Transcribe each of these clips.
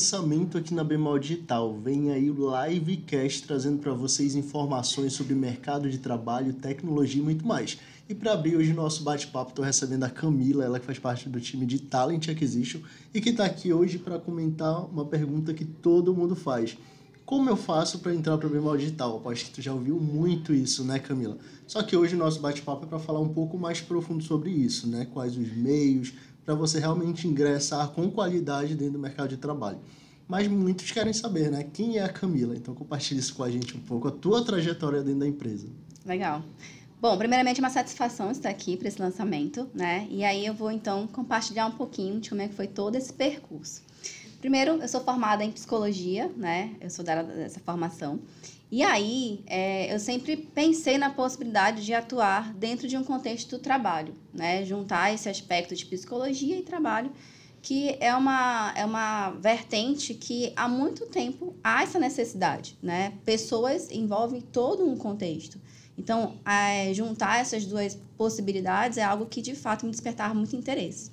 lançamento aqui na Bemol Digital. Vem aí o Livecast trazendo para vocês informações sobre mercado de trabalho, tecnologia e muito mais. E para abrir hoje o nosso bate-papo, estou recebendo a Camila, ela que faz parte do time de Talent Acquisition e que está aqui hoje para comentar uma pergunta que todo mundo faz. Como eu faço para entrar para o Bemol Digital? Acho que tu já ouviu muito isso, né, Camila? Só que hoje o nosso bate-papo é para falar um pouco mais profundo sobre isso, né? Quais os meios para você realmente ingressar com qualidade dentro do mercado de trabalho. Mas muitos querem saber, né? Quem é a Camila? Então compartilhe isso com a gente um pouco, a tua trajetória dentro da empresa. Legal. Bom, primeiramente uma satisfação estar aqui para esse lançamento, né? E aí eu vou então compartilhar um pouquinho de como é que foi todo esse percurso. Primeiro, eu sou formada em psicologia, né? Eu sou dessa formação. E aí, é, eu sempre pensei na possibilidade de atuar dentro de um contexto do trabalho, né? Juntar esse aspecto de psicologia e trabalho, que é uma, é uma vertente que há muito tempo há essa necessidade, né? Pessoas envolvem todo um contexto. Então, é, juntar essas duas possibilidades é algo que, de fato, me despertava muito interesse.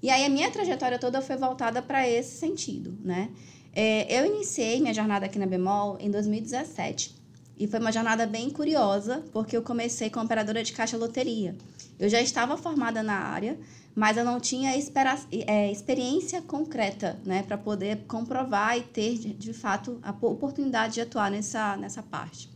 E aí, a minha trajetória toda foi voltada para esse sentido, né? É, eu iniciei minha jornada aqui na Bemol em 2017. E foi uma jornada bem curiosa, porque eu comecei como operadora de caixa loteria. Eu já estava formada na área, mas eu não tinha é, experiência concreta, né, para poder comprovar e ter, de fato, a oportunidade de atuar nessa, nessa parte.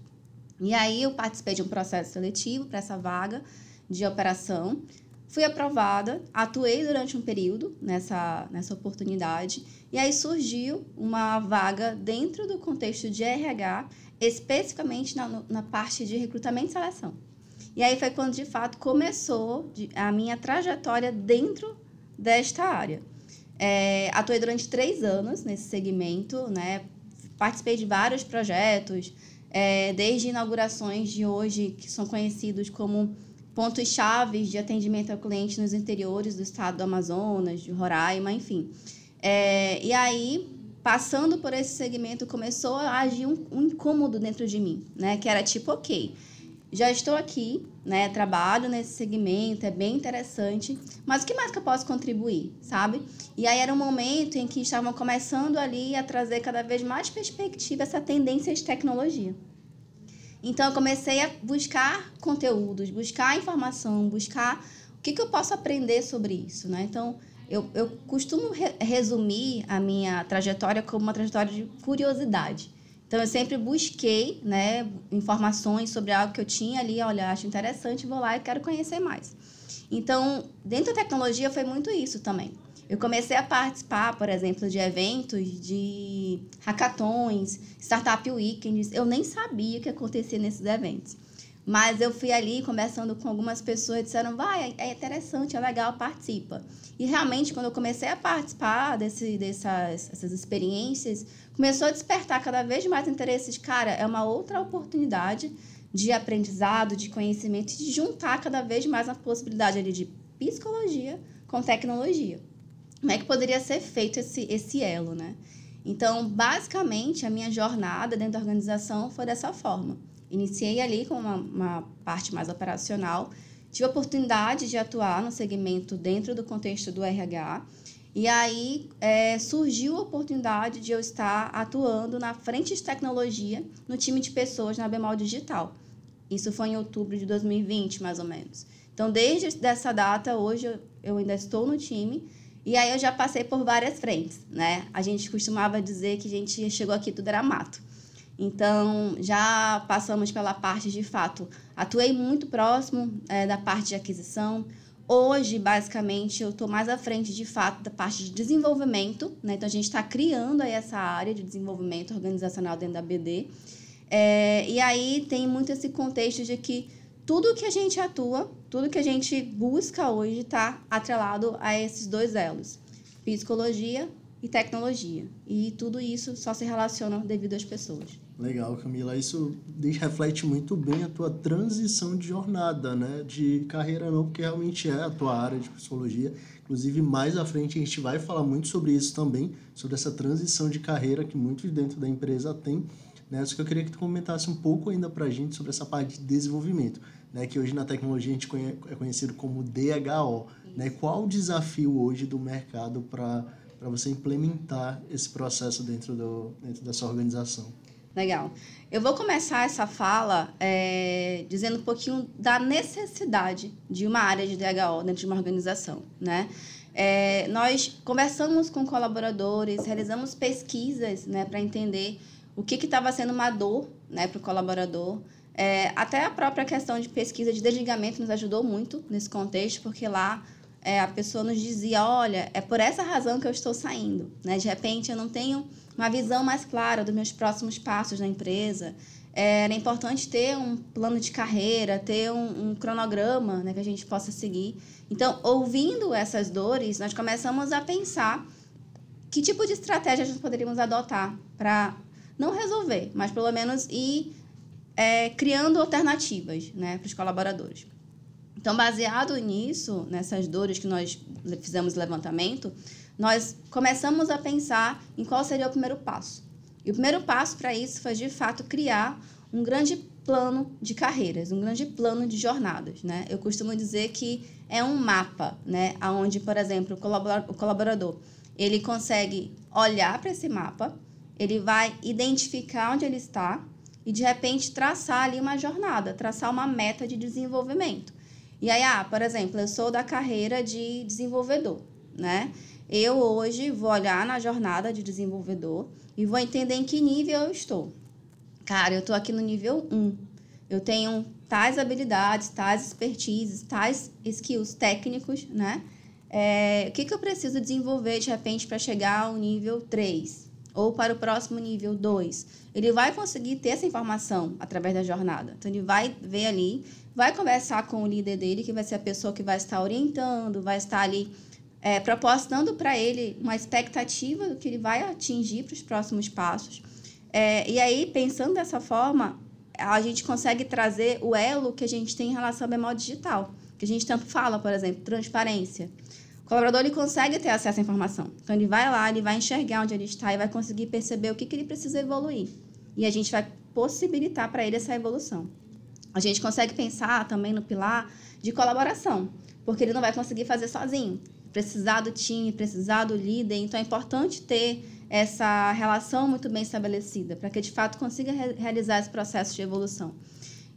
E aí eu participei de um processo seletivo para essa vaga de operação. Fui aprovada, atuei durante um período nessa, nessa oportunidade, e aí surgiu uma vaga dentro do contexto de RH, especificamente na, na parte de recrutamento e seleção. E aí foi quando, de fato, começou a minha trajetória dentro desta área. É, atuei durante três anos nesse segmento, né? participei de vários projetos, é, desde inaugurações de hoje, que são conhecidos como pontos chaves de atendimento ao cliente nos interiores do estado do Amazonas, de Roraima, enfim. É, e aí, passando por esse segmento, começou a agir um, um, incômodo dentro de mim, né? Que era tipo, ok, já estou aqui, né? Trabalho nesse segmento, é bem interessante, mas o que mais que eu posso contribuir, sabe? E aí era um momento em que estavam começando ali a trazer cada vez mais perspectiva essa tendência de tecnologia. Então, eu comecei a buscar conteúdos, buscar informação, buscar o que, que eu posso aprender sobre isso, né? Então, eu, eu costumo re resumir a minha trajetória como uma trajetória de curiosidade. Então, eu sempre busquei né, informações sobre algo que eu tinha ali, olha, acho interessante, vou lá e quero conhecer mais. Então, dentro da tecnologia foi muito isso também. Eu comecei a participar, por exemplo, de eventos de hackathons, startup weekends. Eu nem sabia o que acontecia nesses eventos. Mas eu fui ali conversando com algumas pessoas e disseram, vai, é interessante, é legal, participa. E realmente, quando eu comecei a participar desse, dessas essas experiências, começou a despertar cada vez mais interesse cara, é uma outra oportunidade de aprendizado, de conhecimento, de juntar cada vez mais a possibilidade ali de psicologia com tecnologia como é que poderia ser feito esse, esse elo, né? Então, basicamente, a minha jornada dentro da organização foi dessa forma. Iniciei ali com uma, uma parte mais operacional, tive a oportunidade de atuar no segmento dentro do contexto do RH, e aí é, surgiu a oportunidade de eu estar atuando na frente de tecnologia no time de pessoas na Bemol Digital. Isso foi em outubro de 2020, mais ou menos. Então, desde essa data, hoje eu ainda estou no time, e aí eu já passei por várias frentes, né? A gente costumava dizer que a gente chegou aqui tudo era mato. Então, já passamos pela parte de fato. Atuei muito próximo é, da parte de aquisição. Hoje, basicamente, eu estou mais à frente, de fato, da parte de desenvolvimento. Né? Então, a gente está criando aí essa área de desenvolvimento organizacional dentro da BD. É, e aí tem muito esse contexto de que tudo que a gente atua, tudo que a gente busca hoje está atrelado a esses dois elos: psicologia e tecnologia. E tudo isso só se relaciona devido às pessoas. Legal, Camila. Isso reflete muito bem a tua transição de jornada, né? De carreira não, porque realmente é a tua área de psicologia. Inclusive, mais à frente a gente vai falar muito sobre isso também, sobre essa transição de carreira que muitos dentro da empresa têm. Né? Só que eu queria que tu comentasse um pouco ainda para a gente sobre essa parte de desenvolvimento né, que hoje na tecnologia a gente conhe, é conhecido como DHO. Né? Qual o desafio hoje do mercado para para você implementar esse processo dentro, do, dentro da sua organização. Legal. Eu vou começar essa fala é, dizendo um pouquinho da necessidade de uma área de DHO dentro de uma organização, né? É, nós conversamos com colaboradores, realizamos pesquisas, né, para entender o que estava sendo uma dor, né, para o colaborador. É, até a própria questão de pesquisa de desligamento nos ajudou muito nesse contexto, porque lá é, a pessoa nos dizia, olha, é por essa razão que eu estou saindo, né? De repente eu não tenho uma visão mais clara dos meus próximos passos na empresa. É, era importante ter um plano de carreira, ter um, um cronograma né, que a gente possa seguir. Então, ouvindo essas dores, nós começamos a pensar que tipo de estratégia gente poderíamos adotar para não resolver, mas pelo menos ir é, criando alternativas né, para os colaboradores. Então, baseado nisso, nessas dores que nós fizemos levantamento, nós começamos a pensar em qual seria o primeiro passo. E o primeiro passo para isso foi, de fato, criar um grande plano de carreiras, um grande plano de jornadas, né? Eu costumo dizer que é um mapa, né? Onde, por exemplo, o colaborador, ele consegue olhar para esse mapa, ele vai identificar onde ele está e, de repente, traçar ali uma jornada, traçar uma meta de desenvolvimento. E aí, ah, por exemplo, eu sou da carreira de desenvolvedor, né? Eu hoje vou olhar na jornada de desenvolvedor e vou entender em que nível eu estou. Cara, eu estou aqui no nível 1. Eu tenho tais habilidades, tais expertises, tais skills técnicos, né? É, o que, que eu preciso desenvolver de repente para chegar ao nível 3 ou para o próximo nível 2? Ele vai conseguir ter essa informação através da jornada. Então, ele vai ver ali, vai conversar com o líder dele, que vai ser a pessoa que vai estar orientando, vai estar ali é, para ele uma expectativa do que ele vai atingir para os próximos passos. É, e aí, pensando dessa forma, a gente consegue trazer o elo que a gente tem em relação ao memória digital, que a gente tanto fala, por exemplo, transparência. O colaborador ele consegue ter acesso à informação. Então, ele vai lá, ele vai enxergar onde ele está e vai conseguir perceber o que, que ele precisa evoluir. E a gente vai possibilitar para ele essa evolução. A gente consegue pensar também no pilar de colaboração, porque ele não vai conseguir fazer sozinho precisar do time, precisar do líder. Então é importante ter essa relação muito bem estabelecida para que de fato consiga re realizar esse processo de evolução.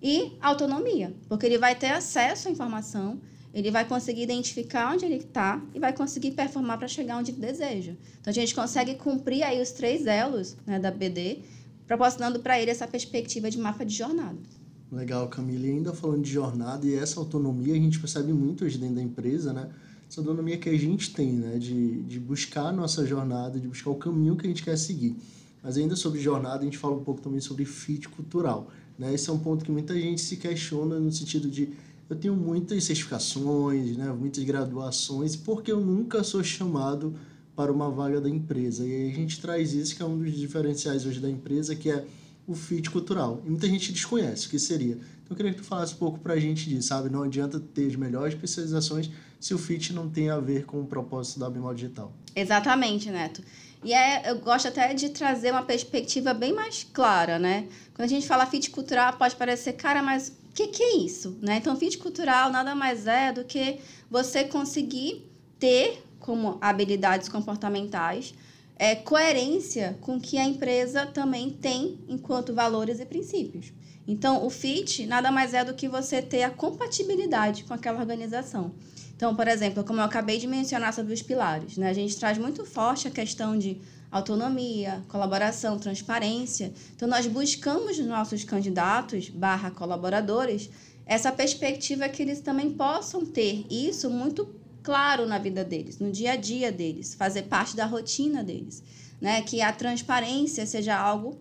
E autonomia, porque ele vai ter acesso à informação, ele vai conseguir identificar onde ele está e vai conseguir performar para chegar onde ele deseja. Então a gente consegue cumprir aí os três elos né, da BD, proporcionando para ele essa perspectiva de mapa de jornada. Legal, Camila. E ainda falando de jornada e essa autonomia, a gente percebe muito hoje dentro da empresa, né? essa autonomia que a gente tem, né? De, de buscar a nossa jornada, de buscar o caminho que a gente quer seguir. Mas ainda sobre jornada, a gente fala um pouco também sobre fit cultural. Né? Esse é um ponto que muita gente se questiona no sentido de eu tenho muitas certificações, né? muitas graduações, porque eu nunca sou chamado para uma vaga da empresa. E a gente traz isso, que é um dos diferenciais hoje da empresa, que é o fit cultural. E muita gente desconhece o que seria. Então eu queria que tu falasse um pouco para a gente disso, sabe? Não adianta ter as melhores especializações se o fit não tem a ver com o propósito da Bimol Digital. Exatamente, Neto. E é, eu gosto até de trazer uma perspectiva bem mais clara, né? Quando a gente fala fit cultural, pode parecer, cara, mas que, que é isso? Né? Então, fit cultural nada mais é do que você conseguir ter como habilidades comportamentais é, coerência com o que a empresa também tem enquanto valores e princípios. Então, o fit nada mais é do que você ter a compatibilidade com aquela organização. Então, por exemplo, como eu acabei de mencionar sobre os pilares, né? a gente traz muito forte a questão de autonomia, colaboração, transparência. Então, nós buscamos nos nossos candidatos barra colaboradores essa perspectiva que eles também possam ter isso muito claro na vida deles, no dia a dia deles, fazer parte da rotina deles, né? Que a transparência seja algo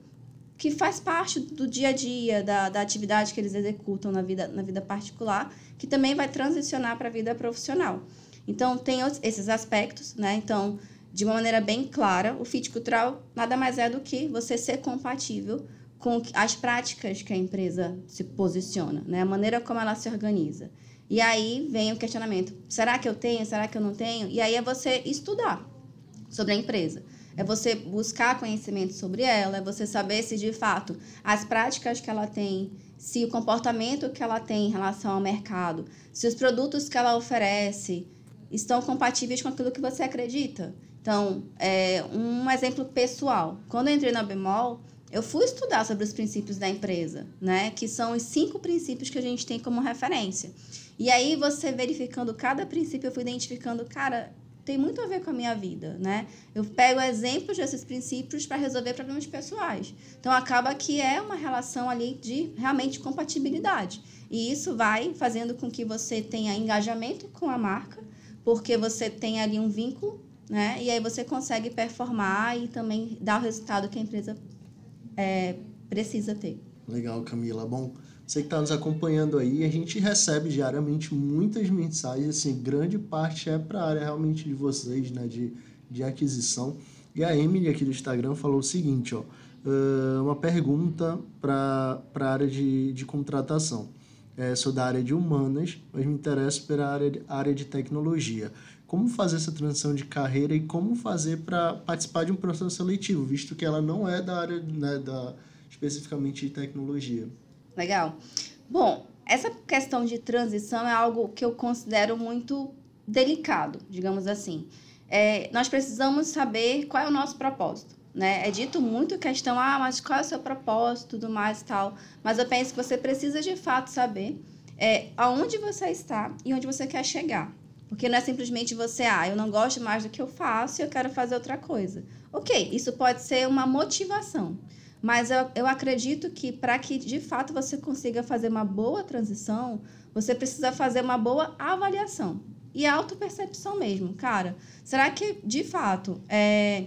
que faz parte do dia a dia, da, da atividade que eles executam na vida, na vida particular, que também vai transicionar para a vida profissional. Então, tem esses aspectos, né? Então, de uma maneira bem clara, o fit cultural nada mais é do que você ser compatível com as práticas que a empresa se posiciona, né? A maneira como ela se organiza. E aí vem o questionamento: será que eu tenho? Será que eu não tenho? E aí é você estudar sobre a empresa é você buscar conhecimento sobre ela, é você saber se de fato as práticas que ela tem, se o comportamento que ela tem em relação ao mercado, se os produtos que ela oferece estão compatíveis com aquilo que você acredita. Então, é, um exemplo pessoal. Quando eu entrei na Bemol, eu fui estudar sobre os princípios da empresa, né? Que são os cinco princípios que a gente tem como referência. E aí, você verificando cada princípio, eu fui identificando, cara, tem muito a ver com a minha vida, né? Eu pego exemplos desses princípios para resolver problemas pessoais. Então, acaba que é uma relação ali de realmente compatibilidade. E isso vai fazendo com que você tenha engajamento com a marca, porque você tem ali um vínculo, né? E aí você consegue performar e também dar o resultado que a empresa é, precisa ter. Legal, Camila. Bom, você que está nos acompanhando aí, a gente recebe diariamente muitas mensagens, assim, grande parte é para a área realmente de vocês, né, de, de aquisição. E a Emily aqui do Instagram falou o seguinte, ó, uma pergunta para a área de, de contratação. É, sou da área de humanas, mas me interesso pela área de, área de tecnologia. Como fazer essa transição de carreira e como fazer para participar de um processo seletivo, visto que ela não é da área né, da, especificamente de tecnologia? Legal. Bom, essa questão de transição é algo que eu considero muito delicado, digamos assim. É, nós precisamos saber qual é o nosso propósito. Né? É dito muito questão, ah, mas qual é o seu propósito, tudo mais e tal. Mas eu penso que você precisa de fato saber é, aonde você está e onde você quer chegar. Porque não é simplesmente você, ah, eu não gosto mais do que eu faço e eu quero fazer outra coisa. Ok, isso pode ser uma motivação. Mas eu, eu acredito que para que de fato você consiga fazer uma boa transição, você precisa fazer uma boa avaliação. E autopercepção mesmo. Cara, será que de fato é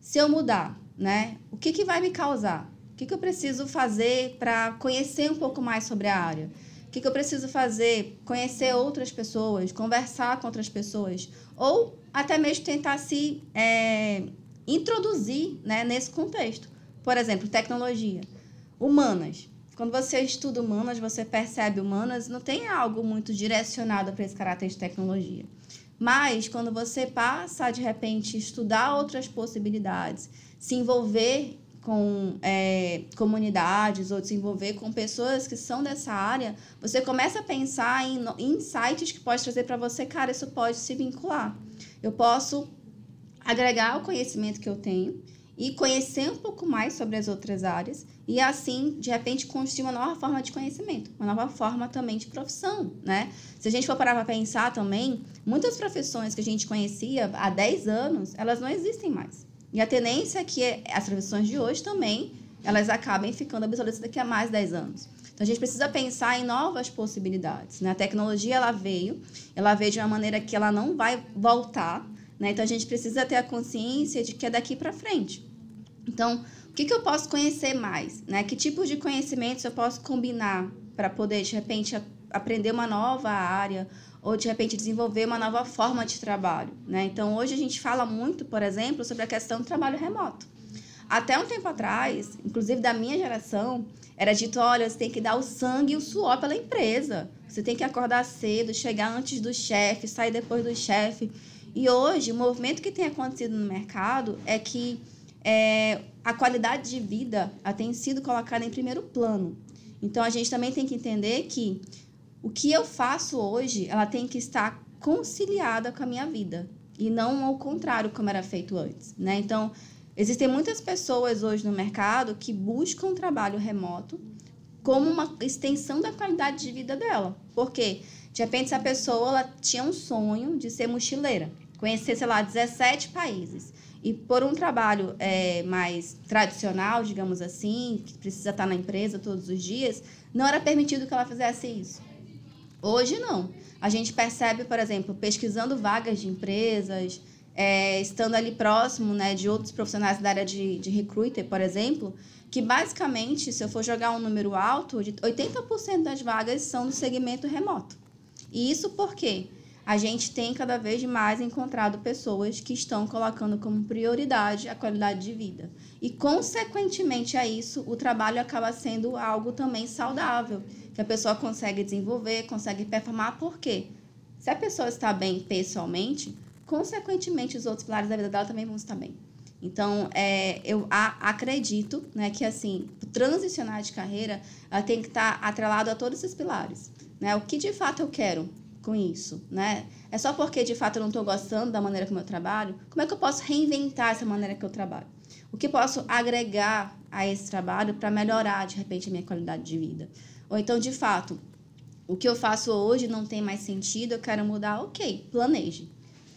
se eu mudar, né? O que, que vai me causar? O que, que eu preciso fazer para conhecer um pouco mais sobre a área? O que, que eu preciso fazer? Conhecer outras pessoas, conversar com outras pessoas, ou até mesmo tentar se é, introduzir né, nesse contexto. Por exemplo, tecnologia. Humanas. Quando você estuda humanas, você percebe humanas, não tem algo muito direcionado para esse caráter de tecnologia. Mas quando você passa de repente, estudar outras possibilidades, se envolver com é, comunidades ou se envolver com pessoas que são dessa área, você começa a pensar em, em insights que pode trazer para você, cara, isso pode se vincular. Eu posso agregar o conhecimento que eu tenho e conhecer um pouco mais sobre as outras áreas e assim, de repente, construir uma nova forma de conhecimento, uma nova forma também de profissão, né? Se a gente for parar para pensar também, muitas profissões que a gente conhecia há 10 anos, elas não existem mais. E a tendência é que as profissões de hoje também, elas acabem ficando obsoletas daqui a mais 10 anos. Então a gente precisa pensar em novas possibilidades, né? A tecnologia ela veio, ela veio de uma maneira que ela não vai voltar, né? Então a gente precisa ter a consciência de que é daqui para frente. Então, o que, que eu posso conhecer mais? Né? Que tipos de conhecimentos eu posso combinar para poder, de repente, aprender uma nova área ou, de repente, desenvolver uma nova forma de trabalho? Né? Então, hoje a gente fala muito, por exemplo, sobre a questão do trabalho remoto. Até um tempo atrás, inclusive da minha geração, era dito: olha, você tem que dar o sangue e o suor pela empresa. Você tem que acordar cedo, chegar antes do chefe, sair depois do chefe. E hoje, o movimento que tem acontecido no mercado é que é, a qualidade de vida tem sido colocada em primeiro plano. Então, a gente também tem que entender que o que eu faço hoje, ela tem que estar conciliada com a minha vida e não ao contrário como era feito antes, né? Então, existem muitas pessoas hoje no mercado que buscam trabalho remoto como uma extensão da qualidade de vida dela. Porque, de repente, essa pessoa ela tinha um sonho de ser mochileira, conhecer, sei lá, 17 países. E por um trabalho é, mais tradicional, digamos assim, que precisa estar na empresa todos os dias, não era permitido que ela fizesse isso. Hoje não. A gente percebe, por exemplo, pesquisando vagas de empresas, é, estando ali próximo né, de outros profissionais da área de, de recruiter, por exemplo, que basicamente, se eu for jogar um número alto, de 80% das vagas são do segmento remoto. E isso por quê? a gente tem cada vez mais encontrado pessoas que estão colocando como prioridade a qualidade de vida. E, consequentemente a isso, o trabalho acaba sendo algo também saudável, que a pessoa consegue desenvolver, consegue performar. Por quê? Se a pessoa está bem pessoalmente, consequentemente os outros pilares da vida dela também vão estar bem. Então, é, eu a, acredito né, que, assim, transicionar de carreira ela tem que estar atrelado a todos esses pilares. Né? O que de fato eu quero? com isso, né? É só porque de fato eu não estou gostando da maneira como eu trabalho? Como é que eu posso reinventar essa maneira que eu trabalho? O que posso agregar a esse trabalho para melhorar de repente a minha qualidade de vida? Ou então, de fato, o que eu faço hoje não tem mais sentido, eu quero mudar, ok, planeje.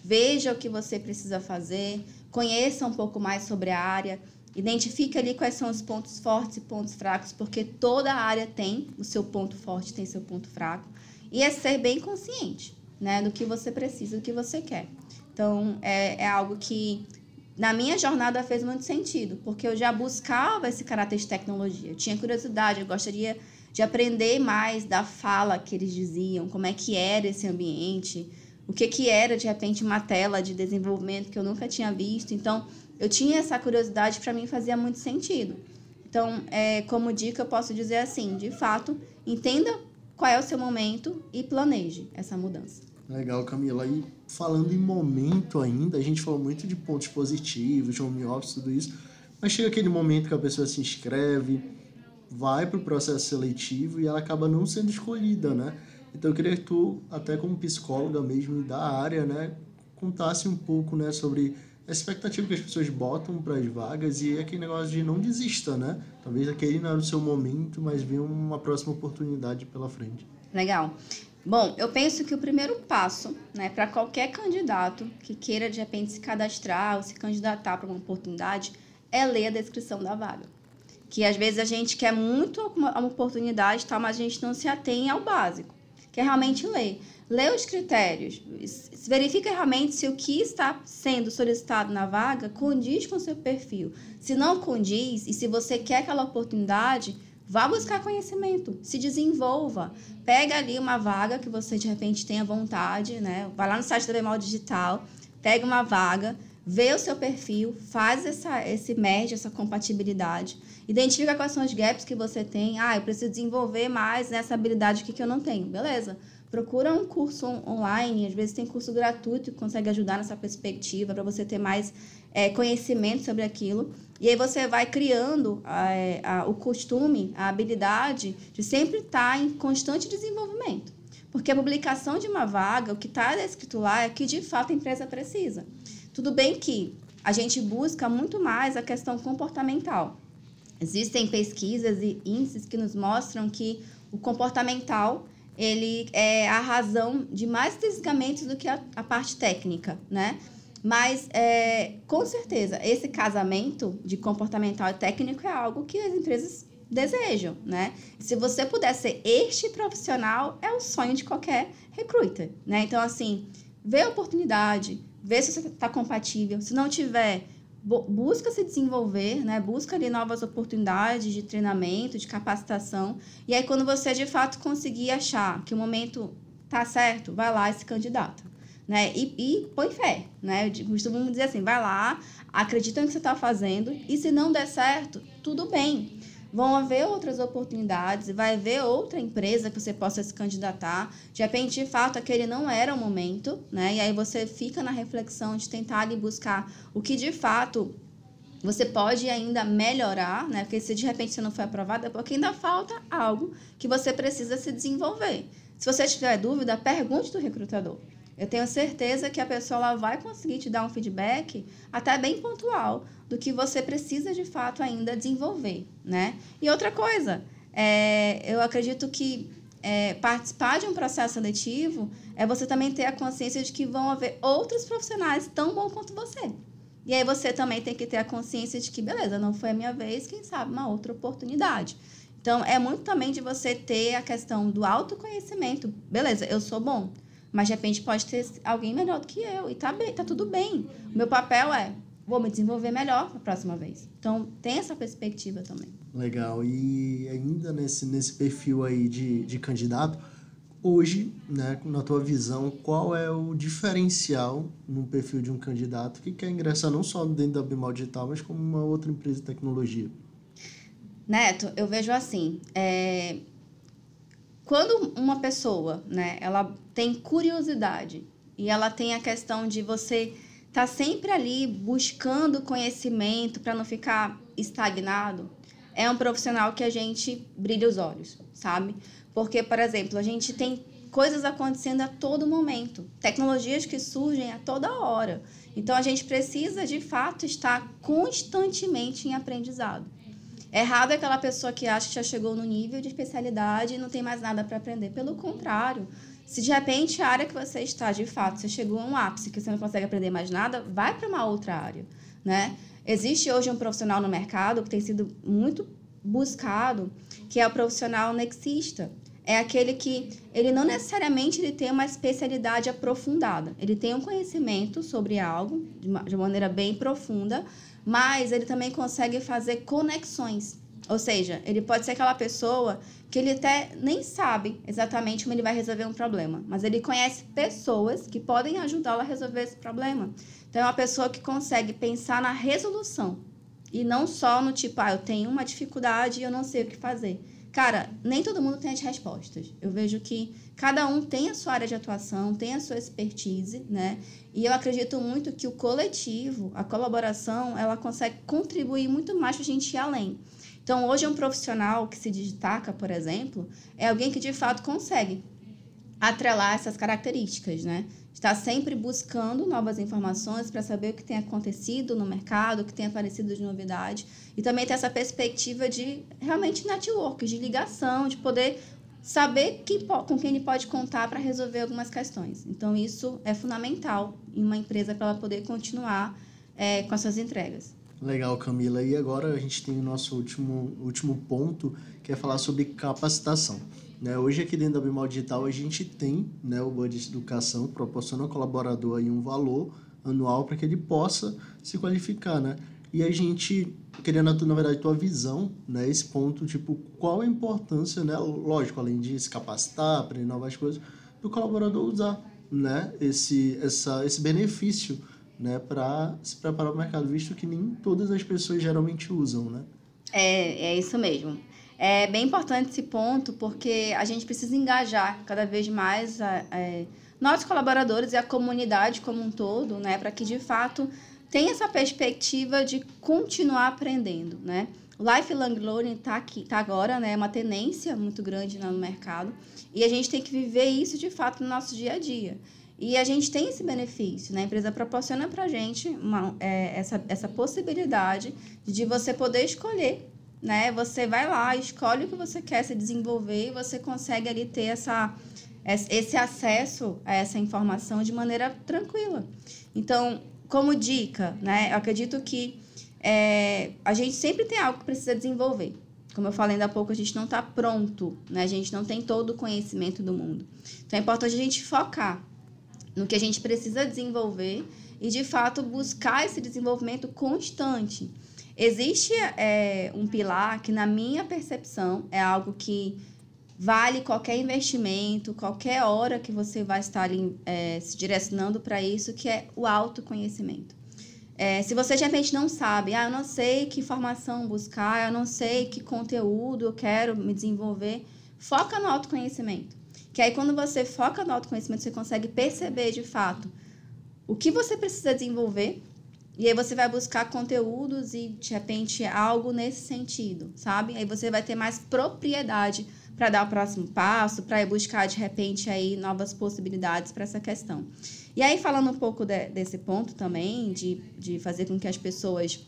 Veja o que você precisa fazer, conheça um pouco mais sobre a área, identifique ali quais são os pontos fortes e pontos fracos, porque toda área tem o seu ponto forte, tem seu ponto fraco. E é ser bem consciente né, do que você precisa, do que você quer. Então, é, é algo que na minha jornada fez muito sentido, porque eu já buscava esse caráter de tecnologia. Eu tinha curiosidade, eu gostaria de aprender mais da fala que eles diziam, como é que era esse ambiente, o que que era de repente uma tela de desenvolvimento que eu nunca tinha visto. Então, eu tinha essa curiosidade, para mim fazia muito sentido. Então, é, como dica, eu posso dizer assim, de fato, entenda qual é o seu momento e planeje essa mudança. Legal, Camila. E falando em momento ainda, a gente falou muito de pontos positivos, home office, tudo isso, mas chega aquele momento que a pessoa se inscreve, vai para o processo seletivo e ela acaba não sendo escolhida, né? Então eu queria que tu, até como psicóloga mesmo da área, né, contasse um pouco, né, sobre a expectativa que as pessoas botam para as vagas e aquele negócio de não desista, né? Talvez aquele não era o seu momento, mas vem uma próxima oportunidade pela frente. Legal. Bom, eu penso que o primeiro passo, né, para qualquer candidato que queira de repente se cadastrar ou se candidatar para uma oportunidade, é ler a descrição da vaga que às vezes a gente quer muito uma, oportunidade, tal, mas a gente não se atém ao básico, que é realmente ler. Lê os critérios, verifica realmente se o que está sendo solicitado na vaga condiz com o seu perfil. Se não condiz e se você quer aquela oportunidade, vá buscar conhecimento, se desenvolva. Pega ali uma vaga que você de repente tenha vontade, né? Vai lá no site da Bemal Digital, pega uma vaga, vê o seu perfil, faz essa, esse merge, essa compatibilidade Identifica quais são os gaps que você tem. Ah, eu preciso desenvolver mais nessa habilidade aqui que eu não tenho. Beleza. Procura um curso online, às vezes tem curso gratuito que consegue ajudar nessa perspectiva para você ter mais é, conhecimento sobre aquilo. E aí você vai criando é, a, o costume, a habilidade de sempre estar em constante desenvolvimento. Porque a publicação de uma vaga, o que está escrito lá é que de fato a empresa precisa. Tudo bem que a gente busca muito mais a questão comportamental. Existem pesquisas e índices que nos mostram que o comportamental ele é a razão de mais desligamentos do que a, a parte técnica, né? Mas, é, com certeza, esse casamento de comportamental e técnico é algo que as empresas desejam, né? Se você puder ser este profissional, é o sonho de qualquer recruiter, né? Então, assim, vê a oportunidade, vê se você está compatível. Se não tiver, busca se desenvolver, né? Busca ali novas oportunidades de treinamento, de capacitação. E aí, quando você de fato conseguir achar que o momento tá certo, vai lá e se candidata. Né? E, e põe fé, né? Eu costumo dizer assim, vai lá, acredita no que você está fazendo, e se não der certo, tudo bem vão haver outras oportunidades, vai haver outra empresa que você possa se candidatar. De repente, de fato, aquele não era o momento, né? E aí você fica na reflexão de tentar ali buscar o que de fato você pode ainda melhorar, né? Porque se de repente você não foi aprovado, é porque ainda falta algo que você precisa se desenvolver. Se você tiver dúvida, pergunte do recrutador. Eu tenho certeza que a pessoa ela vai conseguir te dar um feedback até bem pontual do que você precisa de fato ainda desenvolver, né? E outra coisa, é, eu acredito que é, participar de um processo seletivo é você também ter a consciência de que vão haver outros profissionais tão bons quanto você. E aí você também tem que ter a consciência de que, beleza, não foi a minha vez, quem sabe uma outra oportunidade. Então, é muito também de você ter a questão do autoconhecimento. Beleza, eu sou bom, mas de repente pode ter alguém melhor do que eu e tá bem, tá tudo bem. O meu papel é vou me desenvolver melhor na próxima vez. Então tem essa perspectiva também. Legal. E ainda nesse, nesse perfil aí de, de candidato, hoje, né, na tua visão, qual é o diferencial no perfil de um candidato que quer ingressar não só dentro da Bimal Digital, mas como uma outra empresa de tecnologia? Neto, eu vejo assim, é, quando uma pessoa, né, ela tem curiosidade e ela tem a questão de você estar tá sempre ali buscando conhecimento para não ficar estagnado, é um profissional que a gente brilha os olhos, sabe? Porque, por exemplo, a gente tem coisas acontecendo a todo momento, tecnologias que surgem a toda hora. Então a gente precisa de fato estar constantemente em aprendizado. Errado é aquela pessoa que acha que já chegou no nível de especialidade e não tem mais nada para aprender. Pelo contrário, se de repente a área que você está, de fato, você chegou a um ápice que você não consegue aprender mais nada, vai para uma outra área, né? Existe hoje um profissional no mercado que tem sido muito buscado, que é o profissional nexista. É aquele que ele não necessariamente ele tem uma especialidade aprofundada. Ele tem um conhecimento sobre algo de, uma, de maneira bem profunda, mas ele também consegue fazer conexões. Ou seja, ele pode ser aquela pessoa que ele até nem sabe exatamente como ele vai resolver um problema, mas ele conhece pessoas que podem ajudá-lo a resolver esse problema. Então, é uma pessoa que consegue pensar na resolução e não só no tipo, ah, eu tenho uma dificuldade e eu não sei o que fazer. Cara, nem todo mundo tem as respostas. Eu vejo que cada um tem a sua área de atuação, tem a sua expertise, né? E eu acredito muito que o coletivo, a colaboração, ela consegue contribuir muito mais para a gente ir além. Então, hoje, um profissional que se destaca, por exemplo, é alguém que de fato consegue atrelar essas características, né? Está sempre buscando novas informações para saber o que tem acontecido no mercado, o que tem aparecido de novidade. E também ter essa perspectiva de realmente network, de ligação, de poder saber que, com quem ele pode contar para resolver algumas questões. Então, isso é fundamental em uma empresa para ela poder continuar é, com as suas entregas. Legal, Camila. E agora a gente tem o nosso último, último ponto, que é falar sobre capacitação. Né? Hoje aqui dentro da Bimal Digital a gente tem né, o budget de educação que proporciona ao colaborador aí um valor anual para que ele possa se qualificar, né? E a gente, querendo, na verdade, tua visão, né? Esse ponto, tipo, qual a importância, né? Lógico, além de se capacitar, aprender novas coisas, do colaborador usar, né? Esse, essa, esse benefício, né? Para se preparar para o mercado, visto que nem todas as pessoas geralmente usam, né? É, é isso mesmo. É bem importante esse ponto, porque a gente precisa engajar cada vez mais a, a, nossos colaboradores e a comunidade como um todo, né, para que de fato tenha essa perspectiva de continuar aprendendo, né? O lifelong learning está aqui, tá agora, né, é uma tendência muito grande no mercado e a gente tem que viver isso de fato no nosso dia a dia. E a gente tem esse benefício, né? A empresa proporciona para a gente uma, é, essa, essa possibilidade de você poder escolher né? Você vai lá, escolhe o que você quer se desenvolver e você consegue ali ter essa, esse acesso a essa informação de maneira tranquila. Então, como dica, né? Eu acredito que é, a gente sempre tem algo que precisa desenvolver. Como eu falei ainda há pouco, a gente não está pronto, né? A gente não tem todo o conhecimento do mundo. Então, é importante a gente focar no que a gente precisa desenvolver e, de fato, buscar esse desenvolvimento constante. Existe é, um pilar que, na minha percepção, é algo que vale qualquer investimento, qualquer hora que você vai estar ali, é, se direcionando para isso, que é o autoconhecimento. É, se você de repente não sabe, ah, eu não sei que formação buscar, eu não sei que conteúdo eu quero me desenvolver, foca no autoconhecimento. Que aí, quando você foca no autoconhecimento, você consegue perceber de fato o que você precisa desenvolver e aí você vai buscar conteúdos e, de repente, algo nesse sentido, sabe? Aí você vai ter mais propriedade para dar o próximo passo, para buscar, de repente, aí novas possibilidades para essa questão. E aí, falando um pouco de, desse ponto também, de, de fazer com que as pessoas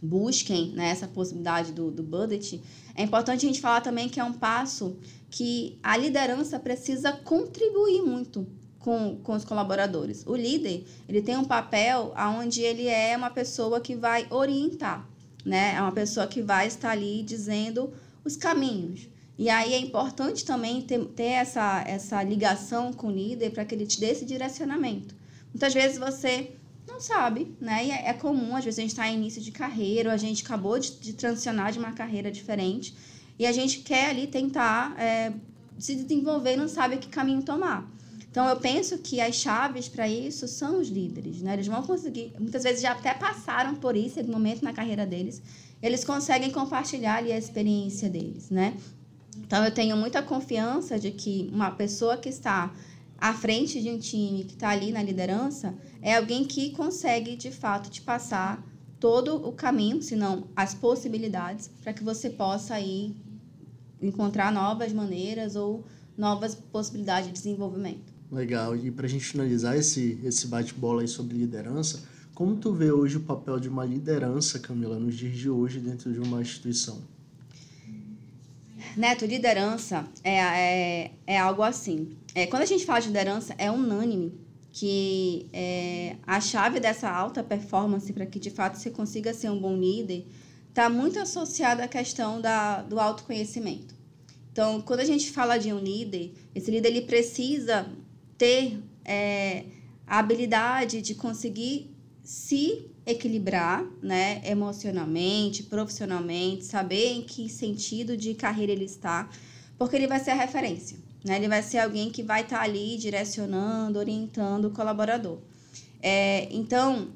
busquem né, essa possibilidade do, do budget, é importante a gente falar também que é um passo que a liderança precisa contribuir muito com, com os colaboradores. O líder, ele tem um papel onde ele é uma pessoa que vai orientar, né? É uma pessoa que vai estar ali dizendo os caminhos. E aí é importante também ter, ter essa, essa ligação com o líder para que ele te dê esse direcionamento. Muitas vezes você não sabe, né? E é, é comum, às vezes a gente está em início de carreira, a gente acabou de, de transicionar de uma carreira diferente e a gente quer ali tentar é, se desenvolver não sabe que caminho tomar. Então, eu penso que as chaves para isso são os líderes, né? Eles vão conseguir, muitas vezes já até passaram por isso em algum momento na carreira deles, eles conseguem compartilhar ali a experiência deles, né? Então, eu tenho muita confiança de que uma pessoa que está à frente de um time, que está ali na liderança, é alguém que consegue, de fato, te passar todo o caminho, se não as possibilidades, para que você possa aí encontrar novas maneiras ou novas possibilidades de desenvolvimento. Legal. E para a gente finalizar esse, esse bate-bola aí sobre liderança, como tu vê hoje o papel de uma liderança, Camila, nos dias de hoje dentro de uma instituição? Neto, liderança é, é, é algo assim. É, quando a gente fala de liderança, é unânime que é, a chave dessa alta performance para que de fato você consiga ser um bom líder está muito associada à questão da, do autoconhecimento. Então, quando a gente fala de um líder, esse líder ele precisa ter é, a habilidade de conseguir se equilibrar, né, emocionalmente, profissionalmente, saber em que sentido de carreira ele está, porque ele vai ser a referência, né? Ele vai ser alguém que vai estar tá ali direcionando, orientando o colaborador. É, então,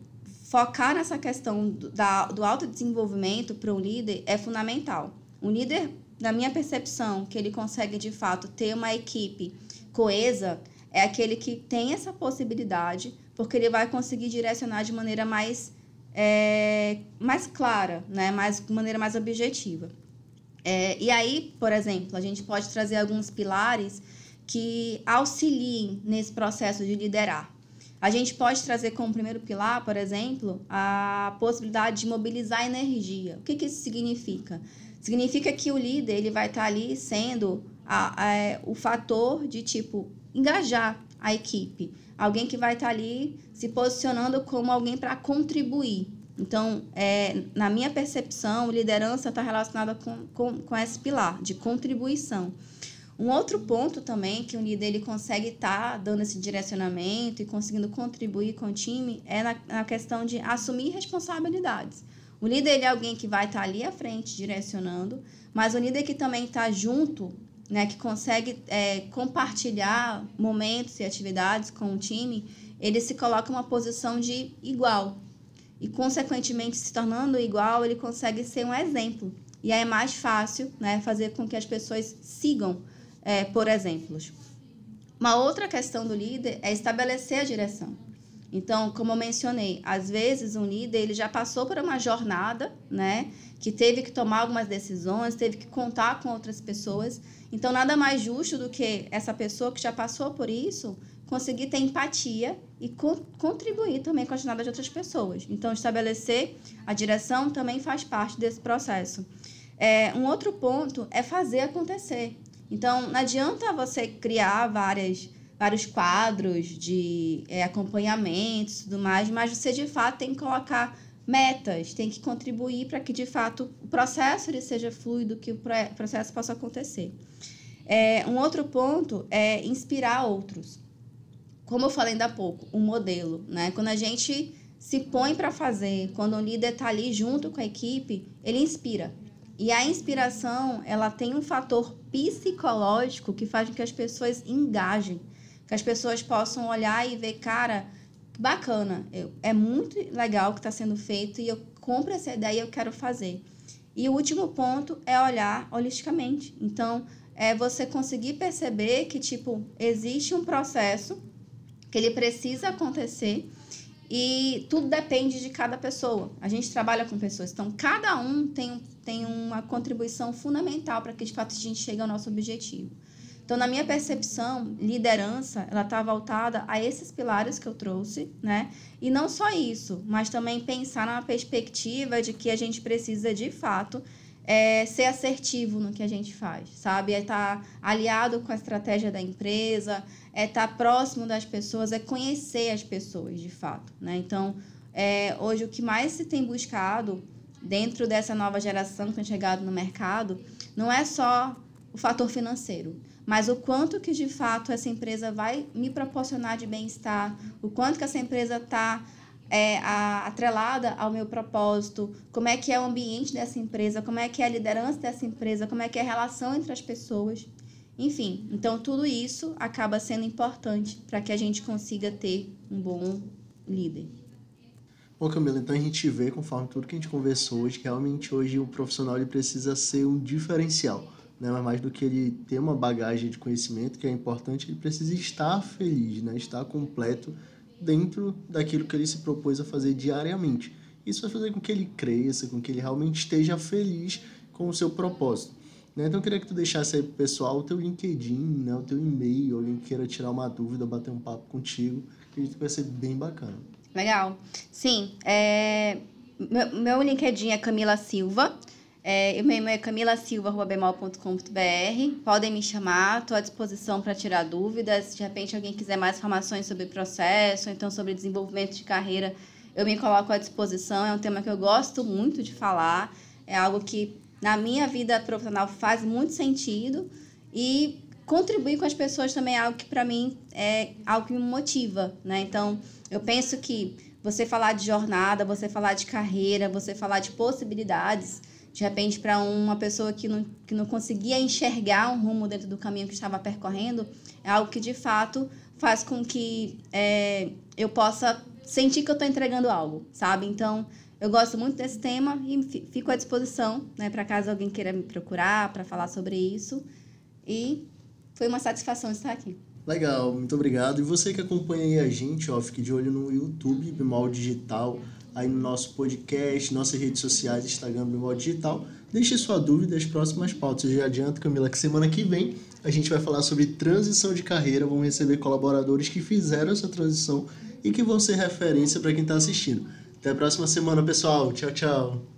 focar nessa questão do, da, do autodesenvolvimento para um líder é fundamental. Um líder, na minha percepção, que ele consegue de fato ter uma equipe coesa, é aquele que tem essa possibilidade, porque ele vai conseguir direcionar de maneira mais, é, mais clara, né? mais, de maneira mais objetiva. É, e aí, por exemplo, a gente pode trazer alguns pilares que auxiliem nesse processo de liderar. A gente pode trazer como primeiro pilar, por exemplo, a possibilidade de mobilizar energia. O que, que isso significa? Significa que o líder ele vai estar ali sendo a, a, o fator de tipo engajar a equipe, alguém que vai estar ali se posicionando como alguém para contribuir. Então, é, na minha percepção, liderança está relacionada com, com, com esse pilar de contribuição. Um outro ponto também que o líder ele consegue estar tá dando esse direcionamento e conseguindo contribuir com o time é na, na questão de assumir responsabilidades. O líder é alguém que vai estar tá ali à frente direcionando, mas o líder que também está junto, né, que consegue é, compartilhar momentos e atividades com o time, ele se coloca em uma posição de igual. E, consequentemente, se tornando igual, ele consegue ser um exemplo. E aí é mais fácil né, fazer com que as pessoas sigam é, por exemplos. Uma outra questão do líder é estabelecer a direção. Então, como eu mencionei, às vezes um líder ele já passou por uma jornada, né, que teve que tomar algumas decisões, teve que contar com outras pessoas. Então, nada mais justo do que essa pessoa que já passou por isso conseguir ter empatia e co contribuir também com a jornada de outras pessoas. Então, estabelecer a direção também faz parte desse processo. É, um outro ponto é fazer acontecer. Então, não adianta você criar várias, vários quadros de é, acompanhamento e tudo mais, mas você de fato tem que colocar metas, tem que contribuir para que de fato o processo ele seja fluido, que o processo possa acontecer. É, um outro ponto é inspirar outros. Como eu falei ainda há pouco, um modelo, né? Quando a gente se põe para fazer, quando o líder está ali junto com a equipe, ele inspira. E a inspiração, ela tem um fator psicológico que faz com que as pessoas engajem, que as pessoas possam olhar e ver, cara, bacana, eu, é muito legal o que está sendo feito e eu compro essa ideia e eu quero fazer. E o último ponto é olhar holisticamente. Então, é você conseguir perceber que, tipo, existe um processo que ele precisa acontecer e tudo depende de cada pessoa. A gente trabalha com pessoas, então cada um tem, tem uma contribuição fundamental para que de fato a gente chegue ao nosso objetivo. Então, na minha percepção, liderança, ela está voltada a esses pilares que eu trouxe, né? E não só isso, mas também pensar na perspectiva de que a gente precisa, de fato, é ser assertivo no que a gente faz, sabe? É estar tá aliado com a estratégia da empresa, é estar tá próximo das pessoas, é conhecer as pessoas, de fato, né? Então, é, hoje o que mais se tem buscado dentro dessa nova geração que tem chegado no mercado não é só o fator financeiro, mas o quanto que de fato essa empresa vai me proporcionar de bem-estar, o quanto que essa empresa está é, atrelada ao meu propósito, como é que é o ambiente dessa empresa, como é que é a liderança dessa empresa, como é que é a relação entre as pessoas. Enfim, então tudo isso acaba sendo importante para que a gente consiga ter um bom líder. Bom, Camila, então a gente vê, conforme tudo que a gente conversou hoje, que realmente hoje o profissional ele precisa ser um diferencial. Né? Mas mais do que ele ter uma bagagem de conhecimento, que é importante, ele precisa estar feliz, né? estar completo dentro daquilo que ele se propôs a fazer diariamente. Isso vai fazer com que ele cresça, com que ele realmente esteja feliz com o seu propósito. Né? Então eu queria que tu deixasse aí pro pessoal o teu LinkedIn, né? o teu e-mail, alguém que queira tirar uma dúvida, bater um papo contigo. Que vai ser bem bacana. Legal. Sim, é... meu, meu LinkedIn é Camila Silva. É, meu e-mail é camilasilva.bemol.com.br. Podem me chamar, estou à disposição para tirar dúvidas. De repente alguém quiser mais informações sobre processo, ou então sobre desenvolvimento de carreira, eu me coloco à disposição. É um tema que eu gosto muito de falar. É algo que na minha vida profissional faz muito sentido e contribuir com as pessoas também é algo que para mim é algo que me motiva, né? Então, eu penso que você falar de jornada, você falar de carreira, você falar de possibilidades, de repente para uma pessoa que não, que não conseguia enxergar um rumo dentro do caminho que estava percorrendo, é algo que de fato faz com que é, eu possa sentir que eu estou entregando algo, sabe? Então, eu gosto muito desse tema e fico à disposição, né, para caso alguém queira me procurar para falar sobre isso. E foi uma satisfação estar aqui. Legal, muito obrigado. E você que acompanha aí a gente, ó, fique de olho no YouTube, Bimal Digital, aí no nosso podcast, nossas redes sociais, Instagram, Bimal Digital. Deixe sua dúvida, as próximas pautas. Eu já adianto, Camila, que semana que vem a gente vai falar sobre transição de carreira. Vamos receber colaboradores que fizeram essa transição e que vão ser referência para quem está assistindo. Até a próxima semana, pessoal. Tchau, tchau.